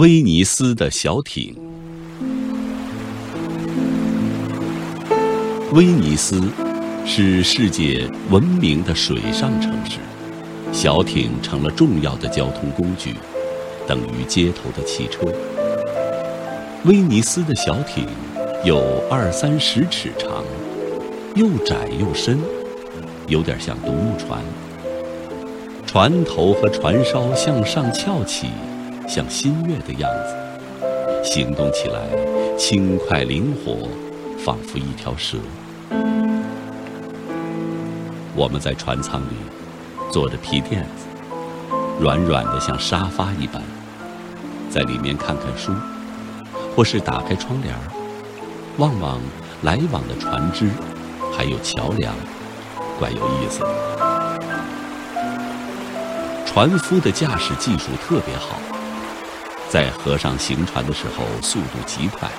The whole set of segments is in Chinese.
威尼斯的小艇。威尼斯是世界闻名的水上城市，小艇成了重要的交通工具，等于街头的汽车。威尼斯的小艇有二三十尺长，又窄又深，有点像独木船。船头和船梢向上翘起。像新月的样子，行动起来轻快灵活，仿佛一条蛇。我们在船舱里坐着皮垫子，软软的像沙发一般，在里面看看书，或是打开窗帘望望来往的船只，还有桥梁，怪有意思。船夫的驾驶技术特别好。在河上行船的时候，速度极快，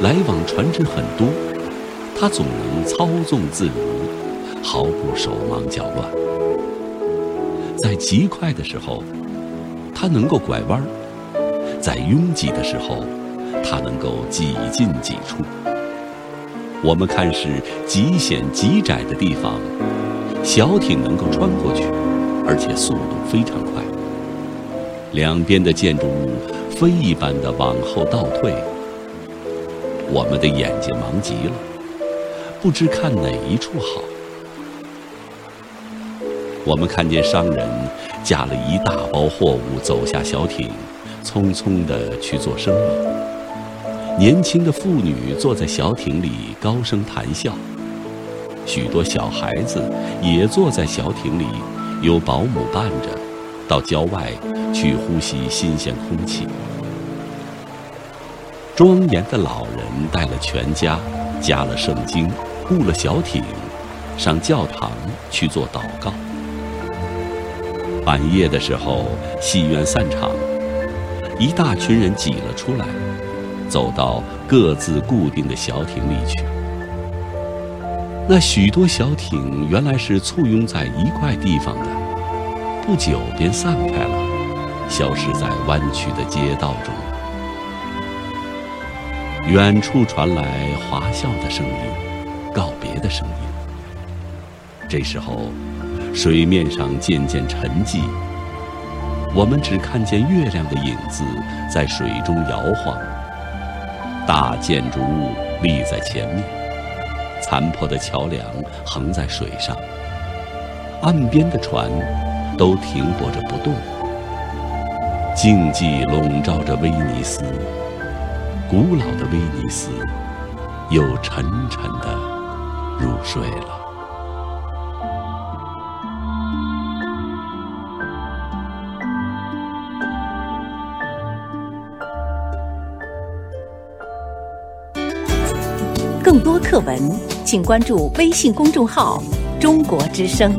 来往船只很多，他总能操纵自如，毫不手忙脚乱。在极快的时候，他能够拐弯；在拥挤的时候，他能够几进几出。我们看是极险极窄的地方，小艇能够穿过去，而且速度非常快。两边的建筑物飞一般的往后倒退，我们的眼睛忙极了，不知看哪一处好。我们看见商人架了一大包货物走下小艇，匆匆地去做生意。年轻的妇女坐在小艇里高声谈笑，许多小孩子也坐在小艇里，有保姆伴着。到郊外去呼吸新鲜空气。庄严的老人带了全家，加了圣经，雇了小艇，上教堂去做祷告。半夜的时候，戏院散场，一大群人挤了出来，走到各自固定的小艇里去。那许多小艇原来是簇拥在一块地方的。不久便散开了，消失在弯曲的街道中。远处传来滑笑的声音，告别的声音。这时候，水面上渐渐沉寂，我们只看见月亮的影子在水中摇晃。大建筑物立在前面，残破的桥梁横在水上，岸边的船。都停泊着不动，静寂笼罩着威尼斯，古老的威尼斯又沉沉的入睡了。更多课文，请关注微信公众号“中国之声”。